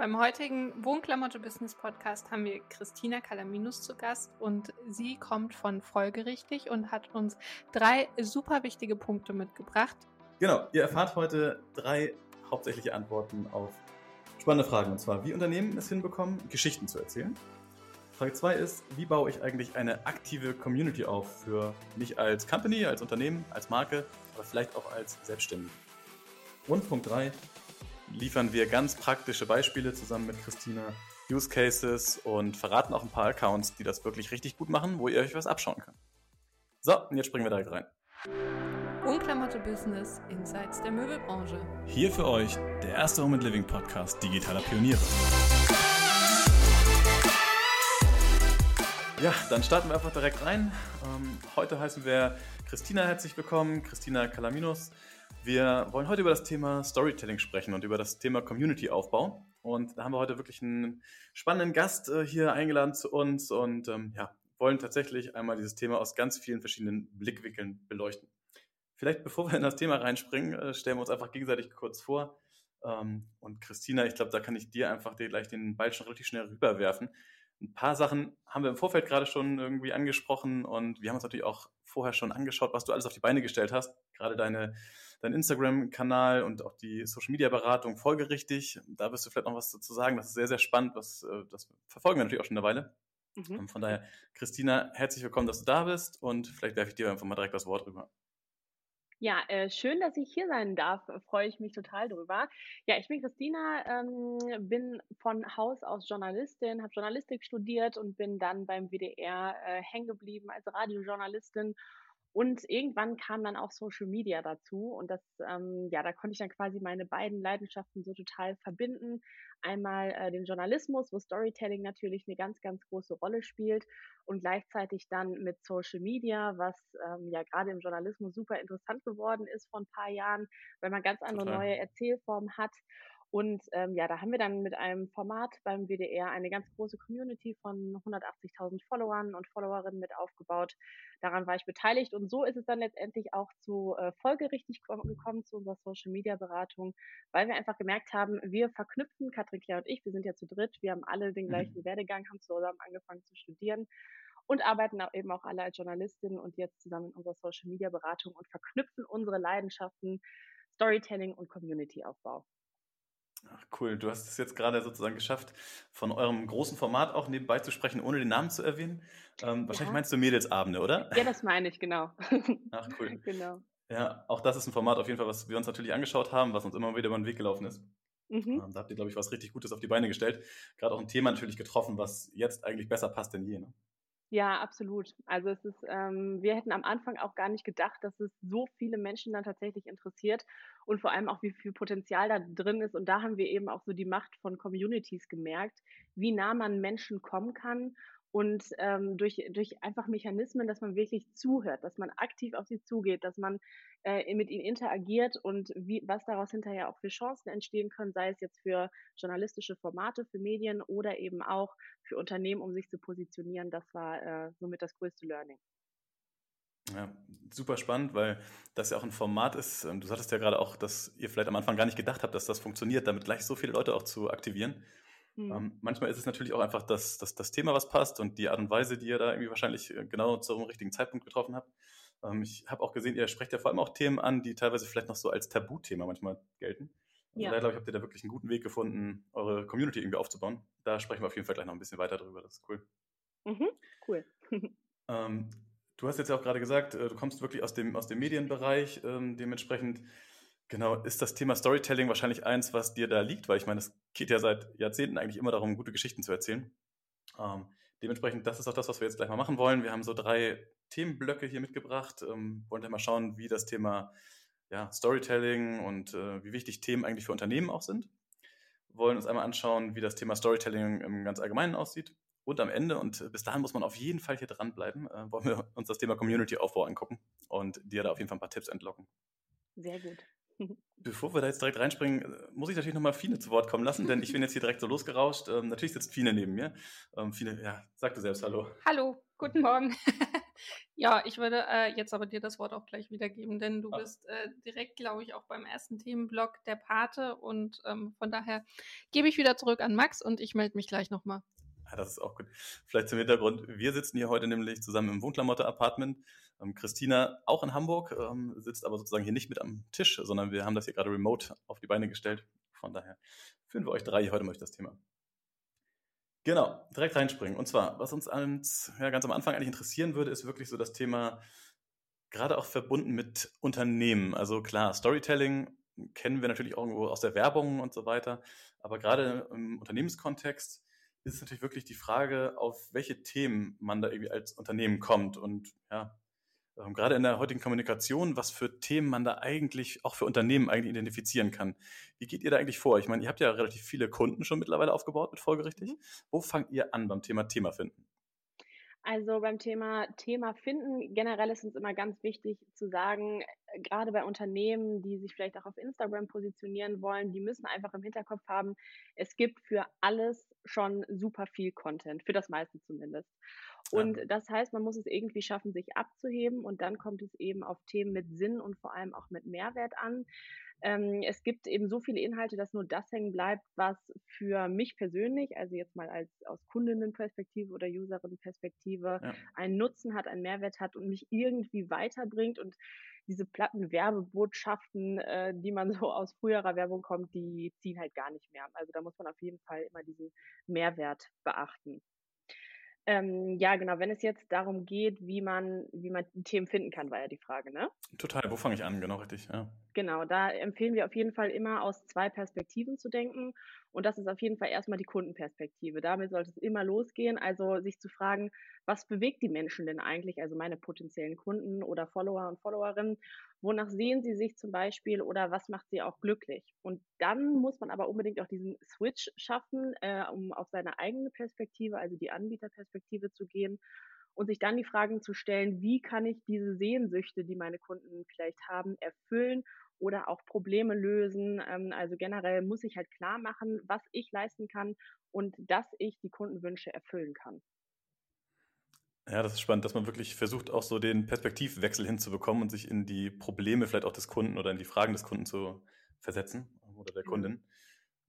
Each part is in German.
Beim heutigen Wohnklamotte Business Podcast haben wir Christina Kalaminus zu Gast und sie kommt von Folgerichtig und hat uns drei super wichtige Punkte mitgebracht. Genau, ihr erfahrt heute drei hauptsächliche Antworten auf spannende Fragen. Und zwar, wie Unternehmen es hinbekommen, Geschichten zu erzählen. Frage 2 ist, wie baue ich eigentlich eine aktive Community auf für mich als Company, als Unternehmen, als Marke, aber vielleicht auch als Selbstständige. Und Punkt 3, liefern wir ganz praktische Beispiele zusammen mit Christina, Use Cases und verraten auch ein paar Accounts, die das wirklich richtig gut machen, wo ihr euch was abschauen könnt. So, und jetzt springen wir direkt rein. Unklamotte Business Insights der Möbelbranche. Hier für euch der erste Home and Living Podcast digitaler Pioniere. Ja, dann starten wir einfach direkt rein. Ähm, heute heißen wir Christina herzlich willkommen, Christina Kalaminos. Wir wollen heute über das Thema Storytelling sprechen und über das Thema Community-Aufbau. Und da haben wir heute wirklich einen spannenden Gast äh, hier eingeladen zu uns und ähm, ja, wollen tatsächlich einmal dieses Thema aus ganz vielen verschiedenen Blickwinkeln beleuchten. Vielleicht bevor wir in das Thema reinspringen, äh, stellen wir uns einfach gegenseitig kurz vor. Ähm, und Christina, ich glaube, da kann ich dir einfach gleich den Ball schon relativ schnell rüberwerfen. Ein paar Sachen haben wir im Vorfeld gerade schon irgendwie angesprochen und wir haben uns natürlich auch vorher schon angeschaut, was du alles auf die Beine gestellt hast. Gerade deine dein Instagram-Kanal und auch die Social-Media-Beratung folgerichtig. Da wirst du vielleicht noch was dazu sagen. Das ist sehr, sehr spannend. Was, äh, das verfolgen wir natürlich auch schon eine Weile. Mhm. Von daher, Christina, herzlich willkommen, dass du da bist und vielleicht werfe ich dir einfach mal direkt das Wort rüber. Ja, äh, schön, dass ich hier sein darf. Freue ich mich total drüber. Ja, ich bin Christina, ähm, bin von Haus aus Journalistin, habe Journalistik studiert und bin dann beim WDR äh, hängen geblieben als Radiojournalistin und irgendwann kam dann auch Social Media dazu und das, ähm, ja, da konnte ich dann quasi meine beiden Leidenschaften so total verbinden. Einmal äh, den Journalismus, wo Storytelling natürlich eine ganz, ganz große Rolle spielt und gleichzeitig dann mit Social Media, was ähm, ja gerade im Journalismus super interessant geworden ist vor ein paar Jahren, weil man ganz andere total. neue Erzählformen hat. Und ähm, ja, da haben wir dann mit einem Format beim WDR eine ganz große Community von 180.000 Followern und Followerinnen mit aufgebaut. Daran war ich beteiligt und so ist es dann letztendlich auch zu äh, folgerichtig gekommen zu unserer Social Media Beratung, weil wir einfach gemerkt haben, wir verknüpfen, Katrin, Claire und ich, wir sind ja zu dritt, wir haben alle den mhm. gleichen mhm. Werdegang, haben zusammen angefangen zu studieren und arbeiten auch eben auch alle als Journalistinnen und jetzt zusammen in unserer Social Media Beratung und verknüpfen unsere Leidenschaften Storytelling und Community-Aufbau. Ach cool, du hast es jetzt gerade sozusagen geschafft, von eurem großen Format auch nebenbei zu sprechen, ohne den Namen zu erwähnen. Ähm, wahrscheinlich ja. meinst du Mädelsabende, oder? Ja, das meine ich, genau. Ach cool. Genau. Ja, auch das ist ein Format auf jeden Fall, was wir uns natürlich angeschaut haben, was uns immer wieder über den Weg gelaufen ist. Mhm. Ähm, da habt ihr, glaube ich, was richtig Gutes auf die Beine gestellt. Gerade auch ein Thema natürlich getroffen, was jetzt eigentlich besser passt denn je. Ne? Ja, absolut. Also es ist, ähm, wir hätten am Anfang auch gar nicht gedacht, dass es so viele Menschen dann tatsächlich interessiert und vor allem auch, wie viel Potenzial da drin ist. Und da haben wir eben auch so die Macht von Communities gemerkt, wie nah man Menschen kommen kann und ähm, durch, durch einfach Mechanismen, dass man wirklich zuhört, dass man aktiv auf sie zugeht, dass man äh, mit ihnen interagiert und wie, was daraus hinterher auch für Chancen entstehen können, sei es jetzt für journalistische Formate, für Medien oder eben auch für Unternehmen, um sich zu positionieren. Das war äh, somit das größte Learning. Ja, super spannend, weil das ja auch ein Format ist. Ähm, du sagtest ja gerade auch, dass ihr vielleicht am Anfang gar nicht gedacht habt, dass das funktioniert, damit gleich so viele Leute auch zu aktivieren. Mhm. Ähm, manchmal ist es natürlich auch einfach das, das, das Thema, was passt und die Art und Weise, die ihr da irgendwie wahrscheinlich äh, genau zum richtigen Zeitpunkt getroffen habt. Ähm, ich habe auch gesehen, ihr sprecht ja vor allem auch Themen an, die teilweise vielleicht noch so als Tabuthema manchmal gelten. Also ja. da glaube ich, habt ihr da wirklich einen guten Weg gefunden, eure Community irgendwie aufzubauen. Da sprechen wir auf jeden Fall gleich noch ein bisschen weiter drüber. Das ist cool. Mhm, cool. ähm, du hast jetzt ja auch gerade gesagt, äh, du kommst wirklich aus dem, aus dem Medienbereich. Ähm, dementsprechend Genau, ist das Thema Storytelling wahrscheinlich eins, was dir da liegt, weil ich meine, es geht ja seit Jahrzehnten eigentlich immer darum, gute Geschichten zu erzählen. Ähm, dementsprechend, das ist auch das, was wir jetzt gleich mal machen wollen. Wir haben so drei Themenblöcke hier mitgebracht, ähm, wollen dann mal schauen, wie das Thema ja, Storytelling und äh, wie wichtig Themen eigentlich für Unternehmen auch sind. Wollen uns einmal anschauen, wie das Thema Storytelling im ganz Allgemeinen aussieht. Und am Ende, und bis dahin muss man auf jeden Fall hier dranbleiben, äh, wollen wir uns das Thema Community-Aufbau angucken und dir da auf jeden Fall ein paar Tipps entlocken. Sehr gut. Bevor wir da jetzt direkt reinspringen, äh, muss ich natürlich nochmal Fine zu Wort kommen lassen, denn ich bin jetzt hier direkt so losgerauscht. Ähm, natürlich sitzt Fine neben mir. Ähm, Fine, ja, sag du selbst Hallo. Hallo, guten Morgen. Ja, ich würde äh, jetzt aber dir das Wort auch gleich wiedergeben, denn du Ach. bist äh, direkt, glaube ich, auch beim ersten Themenblock der Pate und ähm, von daher gebe ich wieder zurück an Max und ich melde mich gleich nochmal. Ja, das ist auch gut. Vielleicht zum Hintergrund. Wir sitzen hier heute nämlich zusammen im Wohnklamotte-Apartment. Ähm, Christina auch in Hamburg, ähm, sitzt aber sozusagen hier nicht mit am Tisch, sondern wir haben das hier gerade remote auf die Beine gestellt. Von daher führen wir euch drei heute mal durch das Thema. Genau, direkt reinspringen. Und zwar, was uns ans, ja, ganz am Anfang eigentlich interessieren würde, ist wirklich so das Thema, gerade auch verbunden mit Unternehmen. Also klar, Storytelling kennen wir natürlich auch irgendwo aus der Werbung und so weiter. Aber gerade im Unternehmenskontext ist natürlich wirklich die Frage, auf welche Themen man da irgendwie als Unternehmen kommt. Und ja, ähm, gerade in der heutigen Kommunikation, was für Themen man da eigentlich auch für Unternehmen eigentlich identifizieren kann. Wie geht ihr da eigentlich vor? Ich meine, ihr habt ja relativ viele Kunden schon mittlerweile aufgebaut mit folgerichtig. Mhm. Wo fangt ihr an beim Thema Thema finden? Also beim Thema Thema finden, generell ist uns immer ganz wichtig zu sagen, gerade bei Unternehmen, die sich vielleicht auch auf Instagram positionieren wollen, die müssen einfach im Hinterkopf haben, es gibt für alles schon super viel Content, für das meiste zumindest. Und ja. das heißt, man muss es irgendwie schaffen, sich abzuheben und dann kommt es eben auf Themen mit Sinn und vor allem auch mit Mehrwert an. Ähm, es gibt eben so viele Inhalte, dass nur das hängen bleibt, was für mich persönlich, also jetzt mal als aus Kundinnenperspektive oder Userinnenperspektive, ja. einen Nutzen hat, einen Mehrwert hat und mich irgendwie weiterbringt und diese platten Werbebotschaften, äh, die man so aus früherer Werbung kommt, die ziehen halt gar nicht mehr. Also da muss man auf jeden Fall immer diesen Mehrwert beachten. Ähm, ja, genau, wenn es jetzt darum geht, wie man, wie man Themen finden kann, war ja die Frage, ne? Total, wo fange ich an? Genau, richtig, ja. Genau, da empfehlen wir auf jeden Fall immer aus zwei Perspektiven zu denken. Und das ist auf jeden Fall erstmal die Kundenperspektive. Damit sollte es immer losgehen. Also sich zu fragen, was bewegt die Menschen denn eigentlich, also meine potenziellen Kunden oder Follower und Followerinnen? Wonach sehen sie sich zum Beispiel oder was macht sie auch glücklich? Und dann muss man aber unbedingt auch diesen Switch schaffen, äh, um auf seine eigene Perspektive, also die Anbieterperspektive zu gehen und sich dann die Fragen zu stellen, wie kann ich diese Sehnsüchte, die meine Kunden vielleicht haben, erfüllen oder auch Probleme lösen. Ähm, also generell muss ich halt klar machen, was ich leisten kann und dass ich die Kundenwünsche erfüllen kann. Ja, das ist spannend, dass man wirklich versucht, auch so den Perspektivwechsel hinzubekommen und sich in die Probleme vielleicht auch des Kunden oder in die Fragen des Kunden zu versetzen oder der mhm.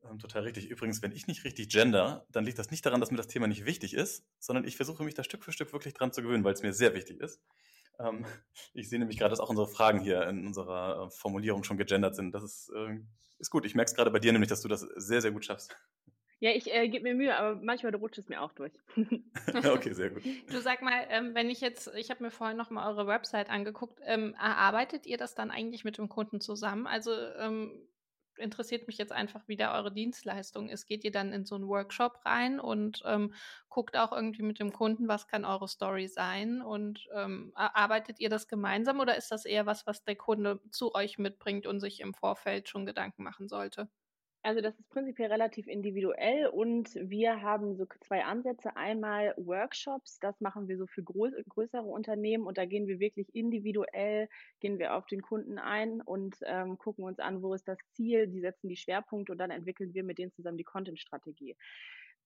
Ähm, total richtig. Übrigens, wenn ich nicht richtig gender, dann liegt das nicht daran, dass mir das Thema nicht wichtig ist, sondern ich versuche mich da Stück für Stück wirklich dran zu gewöhnen, weil es mir sehr wichtig ist. Ähm, ich sehe nämlich gerade, dass auch unsere Fragen hier in unserer äh, Formulierung schon gegendert sind. Das ist, äh, ist gut. Ich merke es gerade bei dir nämlich, dass du das sehr, sehr gut schaffst. Ja, ich äh, gebe mir Mühe, aber manchmal rutscht es mir auch durch. okay, sehr gut. Du sag mal, ähm, wenn ich jetzt, ich habe mir vorhin noch mal eure Website angeguckt, ähm, erarbeitet ihr das dann eigentlich mit dem Kunden zusammen? Also ähm, interessiert mich jetzt einfach, wie da eure Dienstleistung ist. Geht ihr dann in so einen Workshop rein und ähm, guckt auch irgendwie mit dem Kunden, was kann eure Story sein und ähm, arbeitet ihr das gemeinsam oder ist das eher was, was der Kunde zu euch mitbringt und sich im Vorfeld schon Gedanken machen sollte? Also das ist prinzipiell relativ individuell und wir haben so zwei Ansätze. Einmal Workshops, das machen wir so für größere Unternehmen und da gehen wir wirklich individuell, gehen wir auf den Kunden ein und ähm, gucken uns an, wo ist das Ziel, die setzen die Schwerpunkte und dann entwickeln wir mit denen zusammen die Content-Strategie.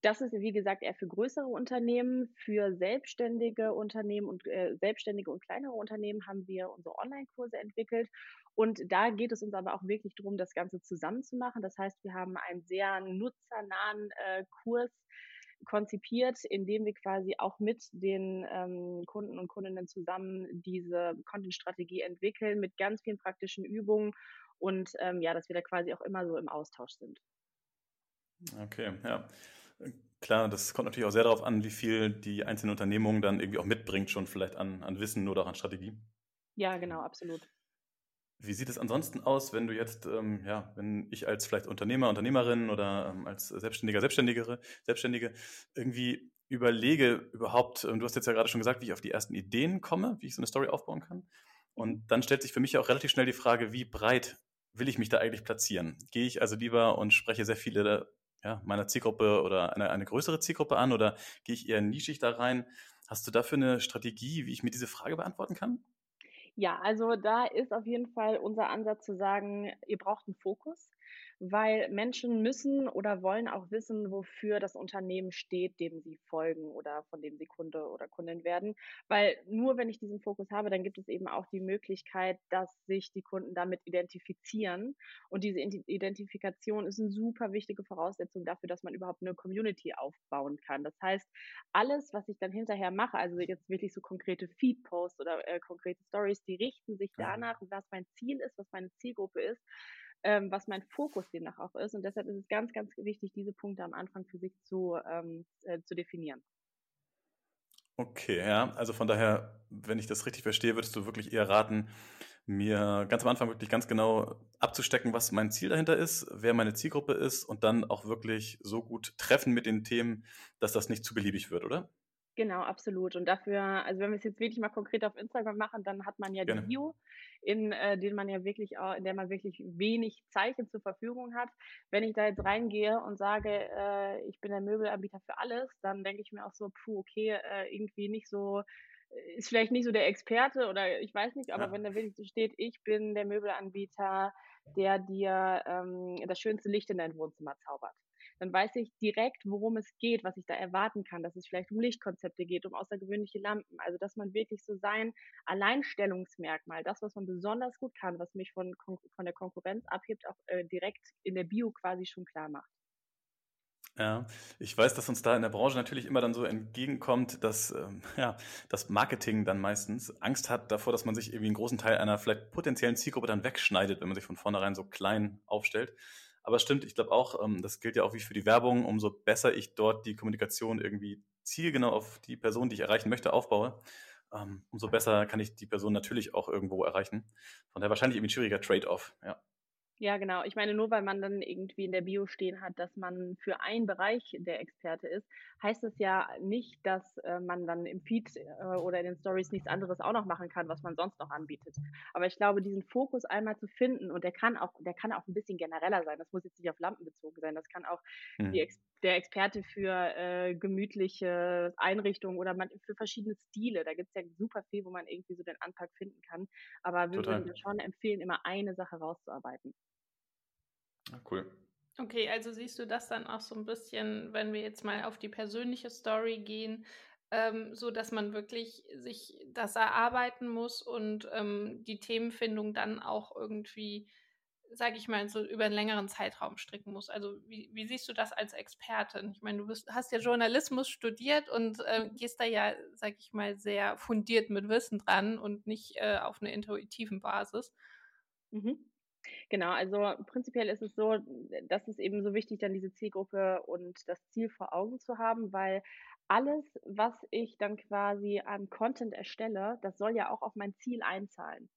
Das ist, wie gesagt, eher für größere Unternehmen. Für selbstständige Unternehmen und äh, selbstständige und kleinere Unternehmen haben wir unsere Online-Kurse entwickelt. Und da geht es uns aber auch wirklich darum, das Ganze zusammenzumachen. Das heißt, wir haben einen sehr nutzernahen äh, Kurs konzipiert, in dem wir quasi auch mit den ähm, Kunden und Kundinnen zusammen diese Content-Strategie entwickeln mit ganz vielen praktischen Übungen und ähm, ja, dass wir da quasi auch immer so im Austausch sind. Okay, ja. Klar, das kommt natürlich auch sehr darauf an, wie viel die einzelne Unternehmung dann irgendwie auch mitbringt, schon vielleicht an, an Wissen oder auch an Strategie. Ja, genau, absolut. Wie sieht es ansonsten aus, wenn du jetzt, ähm, ja, wenn ich als vielleicht Unternehmer, Unternehmerin oder ähm, als Selbstständiger, Selbstständigere, Selbstständige irgendwie überlege überhaupt, ähm, du hast jetzt ja gerade schon gesagt, wie ich auf die ersten Ideen komme, wie ich so eine Story aufbauen kann. Und dann stellt sich für mich ja auch relativ schnell die Frage, wie breit will ich mich da eigentlich platzieren? Gehe ich also lieber und spreche sehr viele ja, meiner Zielgruppe oder eine, eine größere Zielgruppe an oder gehe ich eher nischig da rein? Hast du dafür eine Strategie, wie ich mir diese Frage beantworten kann? Ja, also da ist auf jeden Fall unser Ansatz zu sagen, ihr braucht einen Fokus. weil Menschen müssen oder wollen auch wissen, wofür das Unternehmen steht, dem sie folgen oder von dem sie Kunde oder Kundin werden. Weil nur wenn ich diesen Fokus habe, dann gibt es eben auch die Möglichkeit, dass sich die Kunden damit identifizieren. Und diese Identifikation ist eine super wichtige Voraussetzung dafür, dass man überhaupt eine Community aufbauen kann. Das heißt, alles, was ich dann hinterher mache, also jetzt wirklich so konkrete Feed-Posts oder äh, konkrete Stories, die richten sich danach, was mein Ziel ist, was meine Zielgruppe ist ähm, was mein Fokus demnach auch ist. Und deshalb ist es ganz, ganz wichtig, diese Punkte am Anfang für sich zu, ähm, äh, zu definieren. Okay, ja, also von daher, wenn ich das richtig verstehe, würdest du wirklich eher raten, mir ganz am Anfang wirklich ganz genau abzustecken, was mein Ziel dahinter ist, wer meine Zielgruppe ist und dann auch wirklich so gut treffen mit den Themen, dass das nicht zu beliebig wird, oder? Genau, absolut. Und dafür, also wenn wir es jetzt wirklich mal konkret auf Instagram machen, dann hat man ja Gerne. die Bio, in äh, denen man ja wirklich auch, in der man wirklich wenig Zeichen zur Verfügung hat. Wenn ich da jetzt reingehe und sage, äh, ich bin der Möbelanbieter für alles, dann denke ich mir auch so, puh, okay, äh, irgendwie nicht so, äh, ist vielleicht nicht so der Experte oder ich weiß nicht, aber ja. wenn da wirklich so steht, ich bin der Möbelanbieter, der dir ähm, das schönste Licht in dein Wohnzimmer zaubert dann weiß ich direkt, worum es geht, was ich da erwarten kann, dass es vielleicht um Lichtkonzepte geht, um außergewöhnliche Lampen. Also dass man wirklich so sein Alleinstellungsmerkmal, das, was man besonders gut kann, was mich von, von der Konkurrenz abhebt, auch äh, direkt in der Bio quasi schon klar macht. Ja, ich weiß, dass uns da in der Branche natürlich immer dann so entgegenkommt, dass ähm, ja, das Marketing dann meistens Angst hat davor, dass man sich irgendwie einen großen Teil einer vielleicht potenziellen Zielgruppe dann wegschneidet, wenn man sich von vornherein so klein aufstellt. Aber stimmt, ich glaube auch, ähm, das gilt ja auch wie für die Werbung, umso besser ich dort die Kommunikation irgendwie zielgenau auf die Person, die ich erreichen möchte, aufbaue, ähm, umso besser kann ich die Person natürlich auch irgendwo erreichen. Von daher wahrscheinlich irgendwie ein schwieriger Trade-off, ja. Ja, genau. Ich meine, nur weil man dann irgendwie in der Bio stehen hat, dass man für einen Bereich der Experte ist, heißt es ja nicht, dass äh, man dann im Feed äh, oder in den Stories nichts anderes auch noch machen kann, was man sonst noch anbietet. Aber ich glaube, diesen Fokus einmal zu finden und der kann auch, der kann auch ein bisschen genereller sein. Das muss jetzt nicht auf Lampen bezogen sein. Das kann auch mhm. Ex der Experte für äh, gemütliche Einrichtungen oder man, für verschiedene Stile. Da gibt es ja super viel, wo man irgendwie so den Anpack finden kann. Aber wir Total. würden schon empfehlen, immer eine Sache rauszuarbeiten. Cool. Okay, also siehst du das dann auch so ein bisschen, wenn wir jetzt mal auf die persönliche Story gehen, ähm, so dass man wirklich sich das erarbeiten muss und ähm, die Themenfindung dann auch irgendwie, sage ich mal, so über einen längeren Zeitraum stricken muss. Also wie, wie siehst du das als Expertin? Ich meine, du bist, hast ja Journalismus studiert und äh, gehst da ja, sage ich mal, sehr fundiert mit Wissen dran und nicht äh, auf einer intuitiven Basis. Mhm. Genau, also prinzipiell ist es so, dass es eben so wichtig, dann diese Zielgruppe und das Ziel vor Augen zu haben, weil alles, was ich dann quasi an Content erstelle, das soll ja auch auf mein Ziel einzahlen.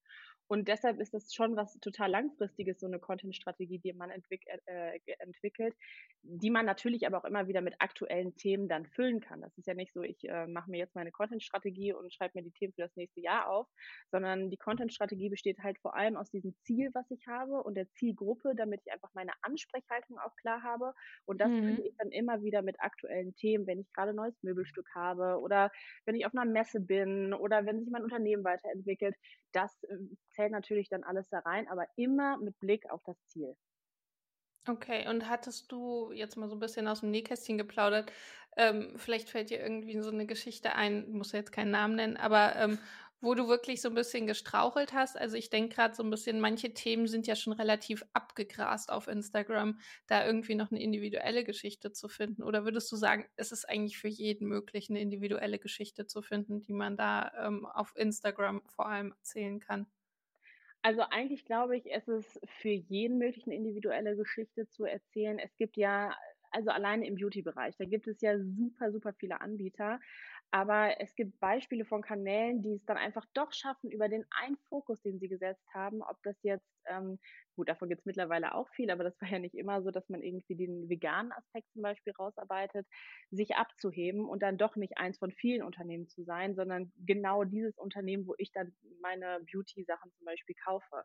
Und deshalb ist das schon was total langfristiges, so eine Content-Strategie, die man entwick äh, entwickelt, die man natürlich aber auch immer wieder mit aktuellen Themen dann füllen kann. Das ist ja nicht so, ich äh, mache mir jetzt meine Content-Strategie und schreibe mir die Themen für das nächste Jahr auf, sondern die Content-Strategie besteht halt vor allem aus diesem Ziel, was ich habe und der Zielgruppe, damit ich einfach meine Ansprechhaltung auch klar habe. Und das mhm. fülle ich dann immer wieder mit aktuellen Themen, wenn ich gerade ein neues Möbelstück habe oder wenn ich auf einer Messe bin oder wenn sich mein Unternehmen weiterentwickelt. Das äh, zählt natürlich dann alles da rein, aber immer mit Blick auf das Ziel. Okay, und hattest du jetzt mal so ein bisschen aus dem Nähkästchen geplaudert? Ähm, vielleicht fällt dir irgendwie so eine Geschichte ein, muss jetzt keinen Namen nennen, aber ähm, wo du wirklich so ein bisschen gestrauchelt hast. Also ich denke gerade so ein bisschen, manche Themen sind ja schon relativ abgegrast auf Instagram, da irgendwie noch eine individuelle Geschichte zu finden. Oder würdest du sagen, es ist eigentlich für jeden möglich, eine individuelle Geschichte zu finden, die man da ähm, auf Instagram vor allem erzählen kann? Also eigentlich glaube ich, es ist für jeden möglich, eine individuelle Geschichte zu erzählen. Es gibt ja, also alleine im Beauty-Bereich, da gibt es ja super, super viele Anbieter. Aber es gibt Beispiele von Kanälen, die es dann einfach doch schaffen, über den einen Fokus, den sie gesetzt haben, ob das jetzt ähm, Gut, davon gibt es mittlerweile auch viel, aber das war ja nicht immer so, dass man irgendwie den veganen Aspekt zum Beispiel rausarbeitet, sich abzuheben und dann doch nicht eins von vielen Unternehmen zu sein, sondern genau dieses Unternehmen, wo ich dann meine Beauty-Sachen zum Beispiel kaufe.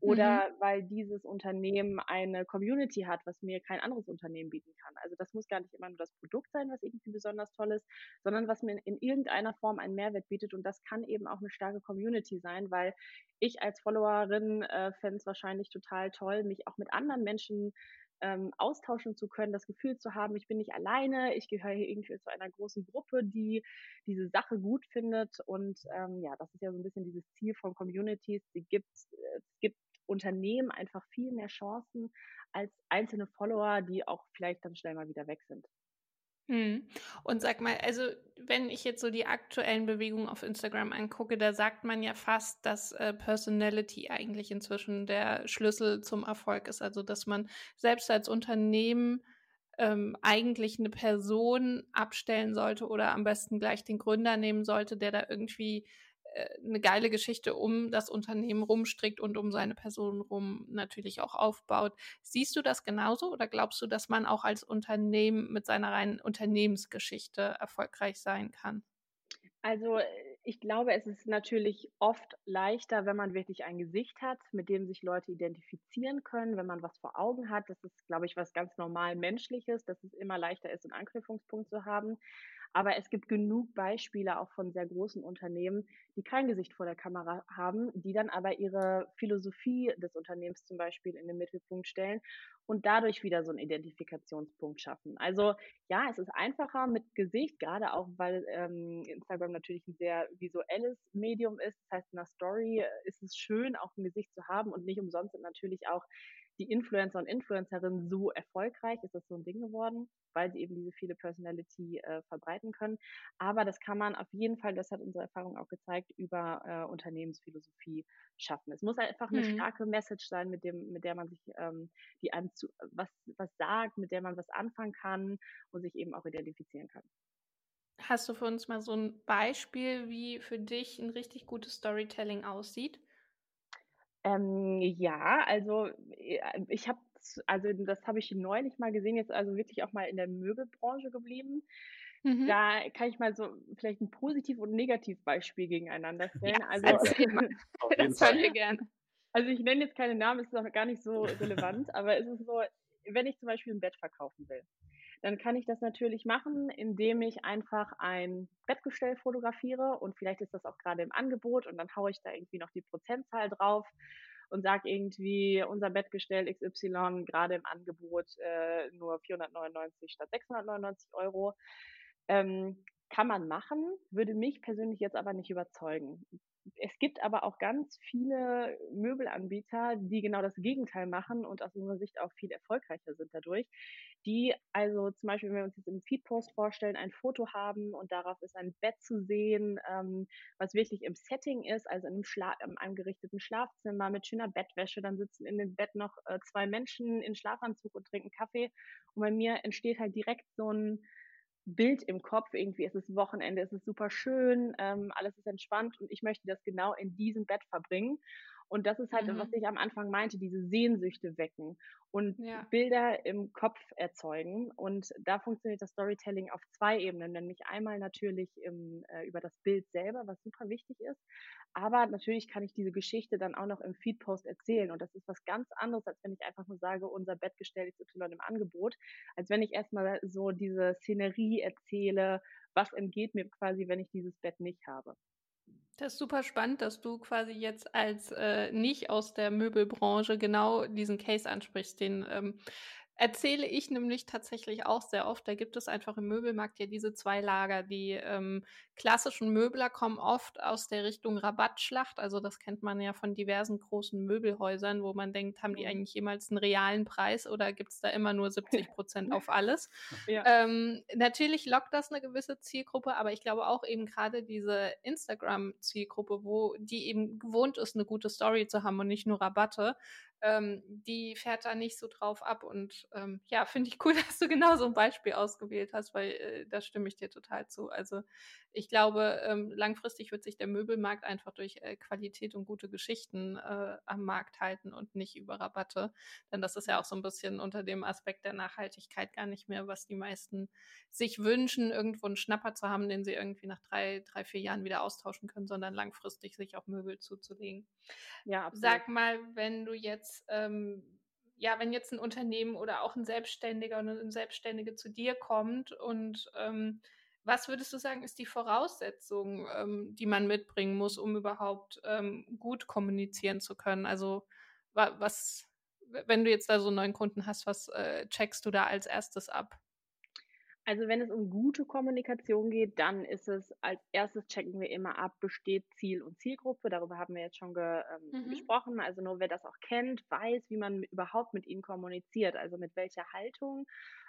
Oder mhm. weil dieses Unternehmen eine Community hat, was mir kein anderes Unternehmen bieten kann. Also das muss gar nicht immer nur das Produkt sein, was irgendwie besonders toll ist, sondern was mir in irgendeiner Form einen Mehrwert bietet. Und das kann eben auch eine starke Community sein, weil ich als Followerin äh, fände es wahrscheinlich total toll, mich auch mit anderen Menschen ähm, austauschen zu können, das Gefühl zu haben, ich bin nicht alleine, ich gehöre hier irgendwie zu einer großen Gruppe, die diese Sache gut findet. Und ähm, ja, das ist ja so ein bisschen dieses Ziel von Communities. Die gibt, äh, es gibt Unternehmen einfach viel mehr Chancen als einzelne Follower, die auch vielleicht dann schnell mal wieder weg sind. Hm. Und sag mal, also wenn ich jetzt so die aktuellen Bewegungen auf Instagram angucke, da sagt man ja fast, dass äh, Personality eigentlich inzwischen der Schlüssel zum Erfolg ist. Also dass man selbst als Unternehmen ähm, eigentlich eine Person abstellen sollte oder am besten gleich den Gründer nehmen sollte, der da irgendwie eine geile Geschichte um das Unternehmen rumstrickt und um seine Person rum natürlich auch aufbaut. Siehst du das genauso oder glaubst du, dass man auch als Unternehmen mit seiner reinen Unternehmensgeschichte erfolgreich sein kann? Also äh, ich glaube, es ist natürlich oft leichter, wenn man wirklich ein Gesicht hat, mit dem sich Leute identifizieren können, wenn man was vor Augen hat. Das ist, glaube ich, was ganz normal menschliches, dass es immer leichter ist, einen Anknüpfungspunkt zu haben. Aber es gibt genug Beispiele auch von sehr großen Unternehmen, die kein Gesicht vor der Kamera haben, die dann aber ihre Philosophie des Unternehmens zum Beispiel in den Mittelpunkt stellen und dadurch wieder so einen Identifikationspunkt schaffen. Also ja, es ist einfacher mit Gesicht, gerade auch weil ähm, Instagram natürlich ein sehr visuelles Medium ist. Das heißt, in der Story ist es schön, auch ein Gesicht zu haben und nicht umsonst sind natürlich auch die Influencer und Influencerinnen so erfolgreich, ist das so ein Ding geworden, weil sie eben diese viele Personality äh, verbreiten können. Aber das kann man auf jeden Fall, das hat unsere Erfahrung auch gezeigt, über äh, Unternehmensphilosophie schaffen. Es muss einfach eine mhm. starke Message sein, mit dem, mit der man sich, ähm, die einem zu, was, was sagt, mit der man was anfangen kann und sich eben auch identifizieren kann. Hast du für uns mal so ein Beispiel, wie für dich ein richtig gutes Storytelling aussieht? Ähm, ja, also äh, ich habe, also das habe ich neulich mal gesehen, jetzt also wirklich auch mal in der Möbelbranche geblieben. Mhm. Da kann ich mal so vielleicht ein Positiv- und Negativbeispiel gegeneinander stellen. Ja, also, das hören wir gerne. Also ich nenne jetzt keine Namen, es ist auch gar nicht so relevant, aber es ist so, wenn ich zum Beispiel ein Bett verkaufen will, dann kann ich das natürlich machen, indem ich einfach ein Bettgestell fotografiere und vielleicht ist das auch gerade im Angebot und dann haue ich da irgendwie noch die Prozentzahl drauf und sage irgendwie, unser Bettgestell XY gerade im Angebot äh, nur 499 statt 699 Euro. Ähm, kann man machen, würde mich persönlich jetzt aber nicht überzeugen es gibt aber auch ganz viele Möbelanbieter, die genau das Gegenteil machen und aus unserer Sicht auch viel erfolgreicher sind dadurch. Die also zum Beispiel, wenn wir uns jetzt im Feedpost vorstellen, ein Foto haben und darauf ist ein Bett zu sehen, ähm, was wirklich im Setting ist, also in einem, Schla in einem gerichteten Schlafzimmer mit schöner Bettwäsche, dann sitzen in dem Bett noch äh, zwei Menschen in Schlafanzug und trinken Kaffee und bei mir entsteht halt direkt so ein Bild im Kopf, irgendwie ist es Wochenende, ist es super schön, ähm, alles ist entspannt und ich möchte das genau in diesem Bett verbringen. Und das ist halt, mhm. was ich am Anfang meinte, diese Sehnsüchte wecken und ja. Bilder im Kopf erzeugen. Und da funktioniert das Storytelling auf zwei Ebenen, nämlich einmal natürlich im, äh, über das Bild selber, was super wichtig ist. Aber natürlich kann ich diese Geschichte dann auch noch im Feedpost erzählen. Und das ist was ganz anderes, als wenn ich einfach nur sage, unser Bettgestell ist XY im Angebot, als wenn ich erstmal so diese Szenerie erzähle, was entgeht mir quasi, wenn ich dieses Bett nicht habe. Das ist super spannend, dass du quasi jetzt als äh, nicht aus der Möbelbranche genau diesen Case ansprichst, den ähm, erzähle ich nämlich tatsächlich auch sehr oft. Da gibt es einfach im Möbelmarkt ja diese zwei Lager. Die ähm, klassischen Möbler kommen oft aus der Richtung Rabattschlacht. Also das kennt man ja von diversen großen Möbelhäusern, wo man denkt, haben die eigentlich jemals einen realen Preis oder gibt es da immer nur 70 Prozent auf alles? Ja. Ähm, natürlich lockt das eine gewisse Zielgruppe, aber ich glaube auch eben gerade diese Instagram-Zielgruppe, wo die eben gewohnt ist, eine gute Story zu haben und nicht nur Rabatte, ähm, die fährt da nicht so drauf ab. Und ähm, ja, finde ich cool, dass du genau so ein Beispiel ausgewählt hast, weil äh, da stimme ich dir total zu. Also ich glaube, ähm, langfristig wird sich der Möbelmarkt einfach durch äh, Qualität und gute Geschichten äh, am Markt halten und nicht über Rabatte. Denn das ist ja auch so ein bisschen unter dem Aspekt der Nachhaltigkeit gar nicht mehr, was die meisten sich wünschen, irgendwo einen Schnapper zu haben, den sie irgendwie nach drei, drei, vier Jahren wieder austauschen können, sondern langfristig sich auch Möbel zuzulegen. Ja, absolut. Sag mal, wenn du jetzt ähm, ja, wenn jetzt ein Unternehmen oder auch ein Selbstständiger oder eine Selbstständige zu dir kommt und ähm, was würdest du sagen, ist die Voraussetzung, ähm, die man mitbringen muss, um überhaupt ähm, gut kommunizieren zu können? Also wa was, wenn du jetzt da so einen neuen Kunden hast, was äh, checkst du da als erstes ab? Also wenn es um gute Kommunikation geht, dann ist es als erstes checken wir immer ab, besteht Ziel und Zielgruppe. Darüber haben wir jetzt schon ge, ähm, mhm. gesprochen. Also nur wer das auch kennt, weiß, wie man überhaupt mit ihnen kommuniziert. Also mit welcher Haltung,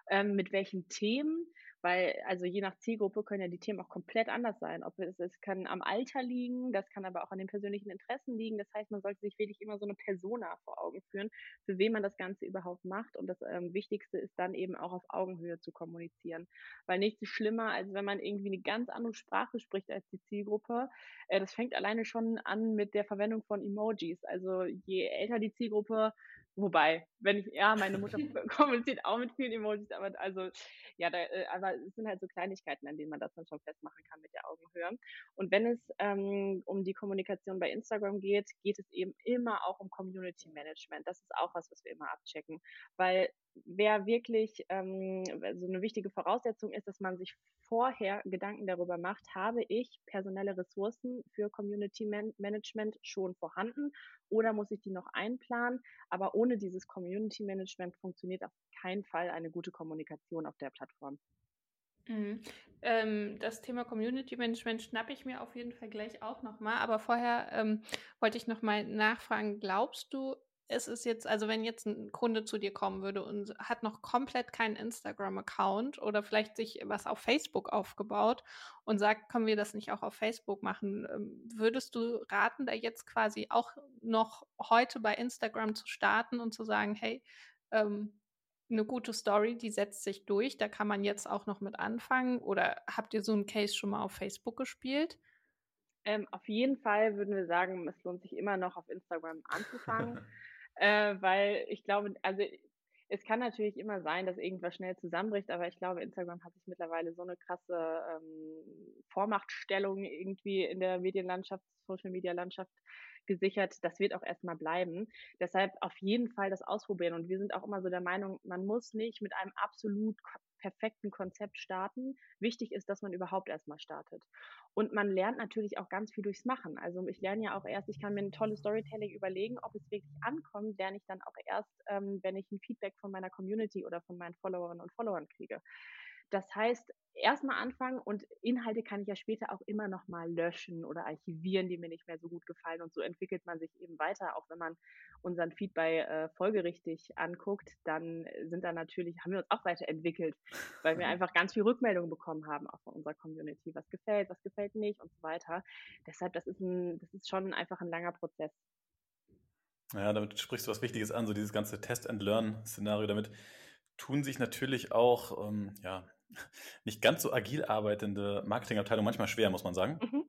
ähm, mit welchen Themen weil also je nach Zielgruppe können ja die Themen auch komplett anders sein. Ob es, es kann am Alter liegen, das kann aber auch an den persönlichen Interessen liegen. Das heißt, man sollte sich wirklich immer so eine Persona vor Augen führen, für wen man das Ganze überhaupt macht. Und das ähm, Wichtigste ist dann eben auch auf Augenhöhe zu kommunizieren. Weil nichts ist schlimmer, als wenn man irgendwie eine ganz andere Sprache spricht als die Zielgruppe. Äh, das fängt alleine schon an mit der Verwendung von Emojis. Also je älter die Zielgruppe, Wobei, wenn ich, ja, meine Mutter kommuniziert auch mit vielen Emojis, aber also, ja, da, äh, aber es sind halt so Kleinigkeiten, an denen man das dann schon festmachen kann mit der Augenhöhe. Und wenn es ähm, um die Kommunikation bei Instagram geht, geht es eben immer auch um Community Management. Das ist auch was, was wir immer abchecken. Weil wer wirklich ähm, so eine wichtige Voraussetzung ist, dass man sich vorher Gedanken darüber macht, habe ich personelle Ressourcen für Community Man Management schon vorhanden oder muss ich die noch einplanen? Aber ohne dieses Community Management funktioniert auf keinen Fall eine gute Kommunikation auf der Plattform. Mhm. Ähm, das Thema Community Management schnappe ich mir auf jeden Fall gleich auch nochmal. Aber vorher ähm, wollte ich nochmal nachfragen, glaubst du, es ist jetzt, also wenn jetzt ein Kunde zu dir kommen würde und hat noch komplett keinen Instagram-Account oder vielleicht sich was auf Facebook aufgebaut und sagt, können wir das nicht auch auf Facebook machen, ähm, würdest du raten, da jetzt quasi auch noch heute bei Instagram zu starten und zu sagen, hey, ähm, eine gute Story, die setzt sich durch, da kann man jetzt auch noch mit anfangen? Oder habt ihr so einen Case schon mal auf Facebook gespielt? Ähm, auf jeden Fall würden wir sagen, es lohnt sich immer noch auf Instagram anzufangen. Äh, weil ich glaube, also es kann natürlich immer sein, dass irgendwas schnell zusammenbricht, aber ich glaube, Instagram hat sich mittlerweile so eine krasse ähm, Vormachtstellung irgendwie in der Medienlandschaft, Social Media Landschaft gesichert. Das wird auch erstmal bleiben. Deshalb auf jeden Fall das ausprobieren. Und wir sind auch immer so der Meinung, man muss nicht mit einem absolut perfekten Konzept starten. Wichtig ist, dass man überhaupt erstmal startet. Und man lernt natürlich auch ganz viel durchs Machen. Also ich lerne ja auch erst, ich kann mir ein tolles Storytelling überlegen, ob es wirklich ankommt, lerne ich dann auch erst, ähm, wenn ich ein Feedback von meiner Community oder von meinen Followerinnen und Followern kriege. Das heißt, erstmal anfangen und Inhalte kann ich ja später auch immer noch mal löschen oder archivieren, die mir nicht mehr so gut gefallen und so entwickelt man sich eben weiter. Auch wenn man unseren Feed bei äh, folgerichtig anguckt, dann sind da natürlich, haben wir uns auch weiterentwickelt, weil wir einfach ganz viel Rückmeldungen bekommen haben auch von unserer Community, was gefällt, was gefällt nicht und so weiter. Deshalb, das ist ein, das ist schon einfach ein langer Prozess. Ja, damit sprichst du was Wichtiges an, so dieses ganze Test-and-Learn-Szenario. Damit tun sich natürlich auch ähm, ja, nicht ganz so agil arbeitende Marketingabteilung manchmal schwer, muss man sagen. Mhm.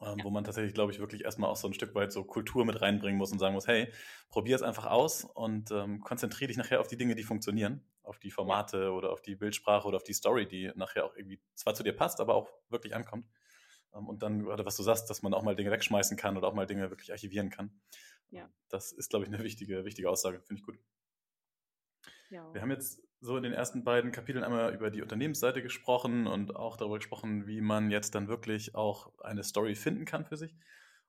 Ähm, ja. Wo man tatsächlich, glaube ich, wirklich erstmal auch so ein Stück weit so Kultur mit reinbringen muss und sagen muss, hey, probier es einfach aus und ähm, konzentriere dich nachher auf die Dinge, die funktionieren, auf die Formate oder auf die Bildsprache oder auf die Story, die nachher auch irgendwie zwar zu dir passt, aber auch wirklich ankommt. Ähm, und dann, oder was du sagst, dass man auch mal Dinge wegschmeißen kann oder auch mal Dinge wirklich archivieren kann. Ja. Das ist, glaube ich, eine wichtige, wichtige Aussage. Finde ich gut. Ja. Wir haben jetzt so in den ersten beiden Kapiteln einmal über die Unternehmensseite gesprochen und auch darüber gesprochen, wie man jetzt dann wirklich auch eine Story finden kann für sich.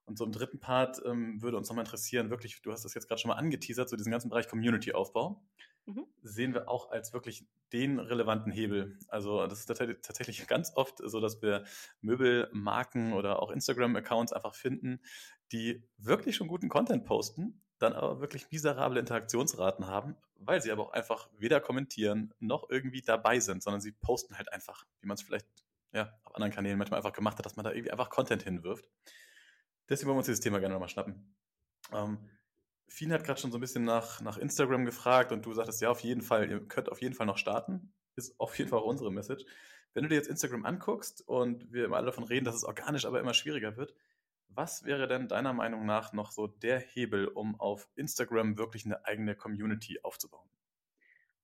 Und so im dritten Part ähm, würde uns nochmal interessieren, wirklich, du hast das jetzt gerade schon mal angeteasert, so diesen ganzen Bereich Community-Aufbau. Mhm. Sehen wir auch als wirklich den relevanten Hebel. Also das ist tatsächlich ganz oft so, dass wir Möbelmarken oder auch Instagram-Accounts einfach finden, die wirklich schon guten Content posten, dann aber wirklich miserable Interaktionsraten haben, weil sie aber auch einfach weder kommentieren noch irgendwie dabei sind, sondern sie posten halt einfach, wie man es vielleicht ja, auf anderen Kanälen manchmal einfach gemacht hat, dass man da irgendwie einfach Content hinwirft. Deswegen wollen wir uns dieses Thema gerne nochmal schnappen. Ähm, Fien hat gerade schon so ein bisschen nach, nach Instagram gefragt und du sagtest, ja, auf jeden Fall, ihr könnt auf jeden Fall noch starten. Ist auf jeden Fall auch unsere Message. Wenn du dir jetzt Instagram anguckst und wir immer alle davon reden, dass es organisch aber immer schwieriger wird, was wäre denn deiner Meinung nach noch so der Hebel, um auf Instagram wirklich eine eigene Community aufzubauen?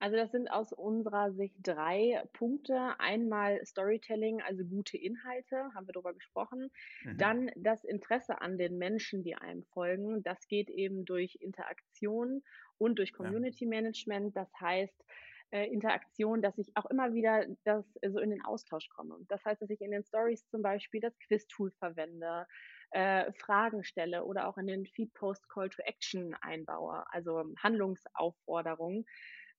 Also das sind aus unserer Sicht drei Punkte. Einmal Storytelling, also gute Inhalte, haben wir darüber gesprochen. Mhm. Dann das Interesse an den Menschen, die einem folgen. Das geht eben durch Interaktion und durch Community Management. Das heißt, äh, Interaktion, dass ich auch immer wieder das, äh, so in den Austausch komme. Das heißt, dass ich in den Stories zum Beispiel das Quiz-Tool verwende, äh, Fragen stelle oder auch in den Feed-Post Call to Action einbaue, also Handlungsaufforderungen,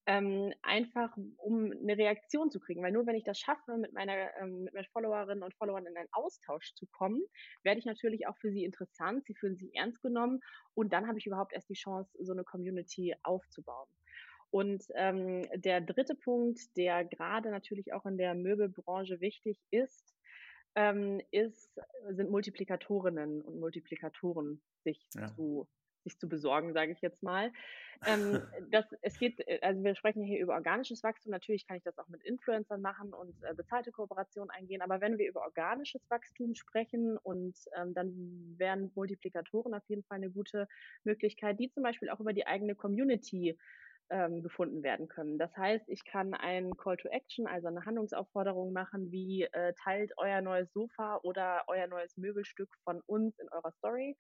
ähm, einfach um eine Reaktion zu kriegen. Weil nur wenn ich das schaffe, mit meiner ähm, mit meinen Followerinnen und Followern in einen Austausch zu kommen, werde ich natürlich auch für sie interessant, sie fühlen sich ernst genommen und dann habe ich überhaupt erst die Chance, so eine Community aufzubauen. Und ähm, der dritte Punkt, der gerade natürlich auch in der Möbelbranche wichtig ist, ähm, ist, sind Multiplikatorinnen und Multiplikatoren sich ja. zu sich zu besorgen, sage ich jetzt mal. Ähm, das, es geht, äh, also wir sprechen hier über organisches Wachstum. Natürlich kann ich das auch mit Influencern machen und äh, bezahlte Kooperationen eingehen. Aber wenn wir über organisches Wachstum sprechen und ähm, dann wären Multiplikatoren auf jeden Fall eine gute Möglichkeit, die zum Beispiel auch über die eigene Community ähm, gefunden werden können. Das heißt, ich kann ein Call to Action, also eine Handlungsaufforderung machen, wie äh, teilt euer neues Sofa oder euer neues Möbelstück von uns in eurer Story.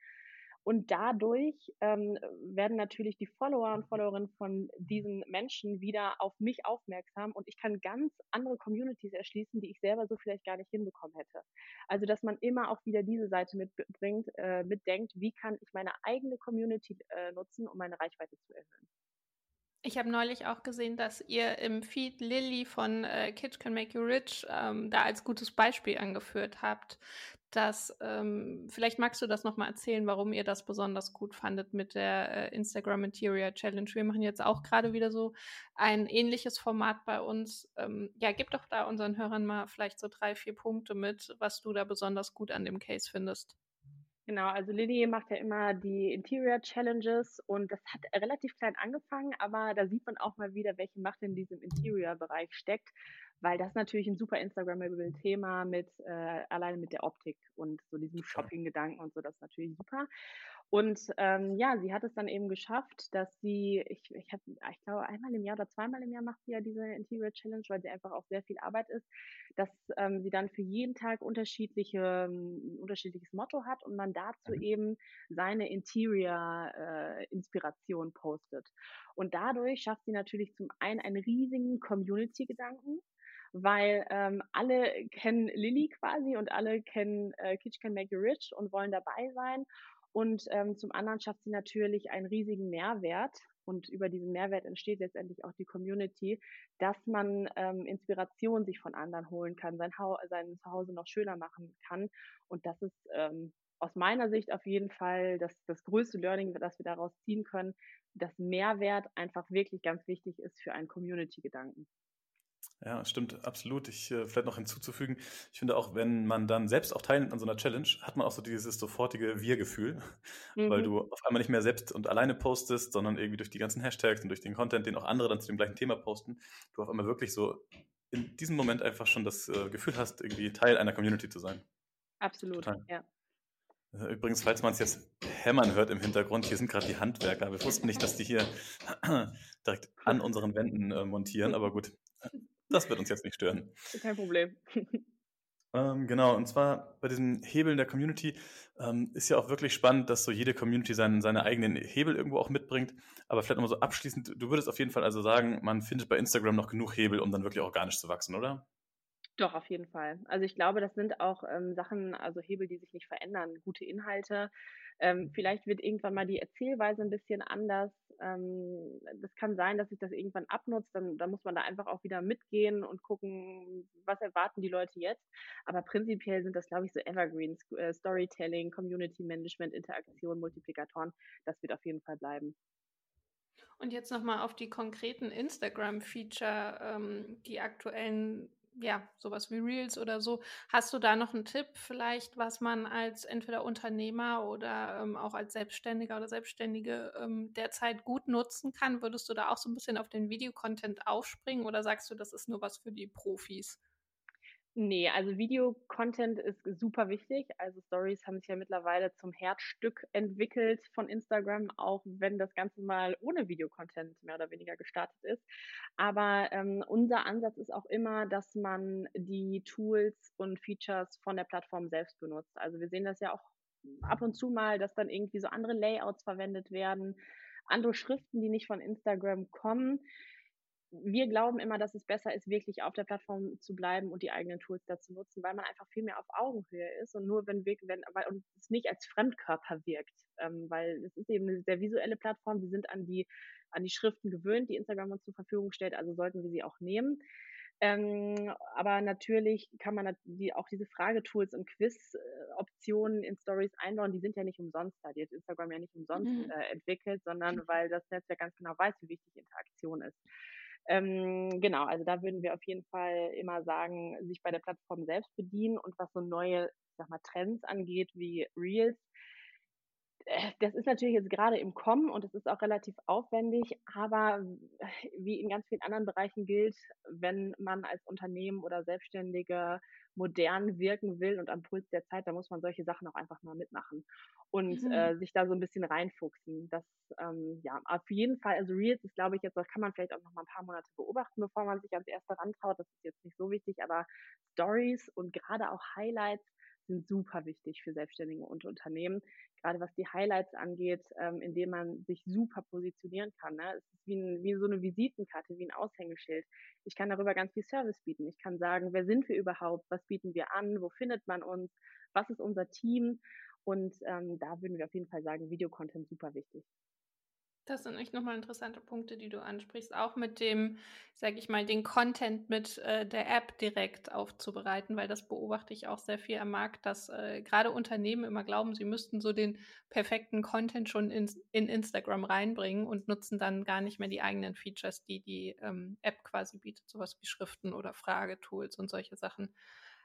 Und dadurch ähm, werden natürlich die Follower und Followerinnen von diesen Menschen wieder auf mich aufmerksam und ich kann ganz andere Communities erschließen, die ich selber so vielleicht gar nicht hinbekommen hätte. Also, dass man immer auch wieder diese Seite mitbringt, äh, mitdenkt, wie kann ich meine eigene Community äh, nutzen, um meine Reichweite zu erhöhen. Ich habe neulich auch gesehen, dass ihr im Feed Lilly von äh, Kids Can Make You Rich ähm, da als gutes Beispiel angeführt habt. Dass, ähm, vielleicht magst du das nochmal erzählen, warum ihr das besonders gut fandet mit der äh, Instagram Interior Challenge. Wir machen jetzt auch gerade wieder so ein ähnliches Format bei uns. Ähm, ja, gib doch da unseren Hörern mal vielleicht so drei, vier Punkte mit, was du da besonders gut an dem Case findest. Genau, also Lilly macht ja immer die Interior Challenges und das hat relativ klein angefangen, aber da sieht man auch mal wieder, welche Macht in diesem Interior-Bereich steckt, weil das natürlich ein super Instagrammable Thema mit äh, alleine mit der Optik und so diesem Shopping-Gedanken und so, das ist natürlich super. Und ähm, ja, sie hat es dann eben geschafft, dass sie, ich, ich, hab, ich glaube, einmal im Jahr oder zweimal im Jahr macht sie ja diese Interior Challenge, weil sie einfach auch sehr viel Arbeit ist, dass ähm, sie dann für jeden Tag unterschiedliche, ein unterschiedliches Motto hat und man dazu mhm. eben seine Interior-Inspiration äh, postet. Und dadurch schafft sie natürlich zum einen einen riesigen Community-Gedanken, weil ähm, alle kennen Lilly quasi und alle kennen äh, Kitsch Can Make You Rich und wollen dabei sein. Und ähm, zum anderen schafft sie natürlich einen riesigen Mehrwert. Und über diesen Mehrwert entsteht letztendlich auch die Community, dass man ähm, Inspiration sich von anderen holen kann, sein, ha sein Zuhause noch schöner machen kann. Und das ist ähm, aus meiner Sicht auf jeden Fall das, das größte Learning, das wir daraus ziehen können, dass Mehrwert einfach wirklich ganz wichtig ist für einen Community-Gedanken. Ja, stimmt, absolut. Ich äh, vielleicht noch hinzuzufügen, ich finde auch, wenn man dann selbst auch teilnimmt an so einer Challenge, hat man auch so dieses sofortige Wir-Gefühl, mhm. weil du auf einmal nicht mehr selbst und alleine postest, sondern irgendwie durch die ganzen Hashtags und durch den Content, den auch andere dann zu dem gleichen Thema posten, du auf einmal wirklich so in diesem Moment einfach schon das äh, Gefühl hast, irgendwie Teil einer Community zu sein. Absolut, Total. ja. Äh, übrigens, falls man es jetzt hämmern hört im Hintergrund, hier sind gerade die Handwerker. Wir wussten nicht, dass die hier direkt an unseren Wänden äh, montieren, aber gut, das wird uns jetzt nicht stören. Kein Problem. Ähm, genau, und zwar bei diesen Hebeln der Community ähm, ist ja auch wirklich spannend, dass so jede Community seinen, seine eigenen Hebel irgendwo auch mitbringt. Aber vielleicht nochmal so abschließend, du würdest auf jeden Fall also sagen, man findet bei Instagram noch genug Hebel, um dann wirklich organisch zu wachsen, oder? Doch, auf jeden Fall. Also ich glaube, das sind auch ähm, Sachen, also Hebel, die sich nicht verändern, gute Inhalte. Ähm, vielleicht wird irgendwann mal die Erzählweise ein bisschen anders. Ähm, das kann sein, dass sich das irgendwann abnutzt. Dann, dann muss man da einfach auch wieder mitgehen und gucken, was erwarten die Leute jetzt. Aber prinzipiell sind das, glaube ich, so Evergreens, äh, Storytelling, Community Management, Interaktion, Multiplikatoren. Das wird auf jeden Fall bleiben. Und jetzt nochmal auf die konkreten Instagram-Feature, ähm, die aktuellen ja, sowas wie Reels oder so. Hast du da noch einen Tipp vielleicht, was man als entweder Unternehmer oder ähm, auch als Selbstständiger oder Selbstständige ähm, derzeit gut nutzen kann? Würdest du da auch so ein bisschen auf den Videocontent aufspringen oder sagst du, das ist nur was für die Profis? Nee, also Video-Content ist super wichtig. Also Stories haben sich ja mittlerweile zum Herzstück entwickelt von Instagram, auch wenn das Ganze mal ohne Video-Content mehr oder weniger gestartet ist. Aber ähm, unser Ansatz ist auch immer, dass man die Tools und Features von der Plattform selbst benutzt. Also wir sehen das ja auch ab und zu mal, dass dann irgendwie so andere Layouts verwendet werden, andere Schriften, die nicht von Instagram kommen wir glauben immer, dass es besser ist, wirklich auf der Plattform zu bleiben und die eigenen Tools dazu nutzen, weil man einfach viel mehr auf Augenhöhe ist und nur wenn wir, wenn, weil und es nicht als Fremdkörper wirkt, ähm, weil es ist eben eine sehr visuelle Plattform. Wir sind an die an die Schriften gewöhnt, die Instagram uns zur Verfügung stellt, also sollten wir sie auch nehmen. Ähm, aber natürlich kann man die, auch diese Fragetools und Quiz-Optionen in Stories einbauen. Die sind ja nicht umsonst da. Die hat Instagram ja nicht umsonst mhm. äh, entwickelt, sondern weil das Netzwerk ganz genau weiß, wie wichtig Interaktion ist. Ähm, genau, also da würden wir auf jeden Fall immer sagen, sich bei der Plattform selbst bedienen und was so neue, sag mal, Trends angeht, wie Reels, das ist natürlich jetzt gerade im Kommen und es ist auch relativ aufwendig, aber wie in ganz vielen anderen Bereichen gilt, wenn man als Unternehmen oder Selbstständige modern wirken will und am Puls der Zeit, da muss man solche Sachen auch einfach mal mitmachen und mhm. äh, sich da so ein bisschen reinfuchsen. Das, ähm, ja, auf jeden Fall, also Reels ist, glaube ich, jetzt, das kann man vielleicht auch noch mal ein paar Monate beobachten, bevor man sich ans erste rantraut. Das ist jetzt nicht so wichtig, aber Stories und gerade auch Highlights sind super wichtig für Selbstständige und Unternehmen, gerade was die Highlights angeht, ähm, indem man sich super positionieren kann. Ne? Es ist wie, ein, wie so eine Visitenkarte, wie ein Aushängeschild. Ich kann darüber ganz viel Service bieten. Ich kann sagen, wer sind wir überhaupt, was bieten wir an, wo findet man uns, was ist unser Team. Und ähm, da würden wir auf jeden Fall sagen, Videocontent super wichtig. Das sind echt nochmal interessante Punkte, die du ansprichst. Auch mit dem, sage ich mal, den Content mit äh, der App direkt aufzubereiten, weil das beobachte ich auch sehr viel am Markt, dass äh, gerade Unternehmen immer glauben, sie müssten so den perfekten Content schon in, in, Instagram reinbringen und nutzen dann gar nicht mehr die eigenen Features, die die ähm, App quasi bietet, sowas wie Schriften oder Fragetools und solche Sachen.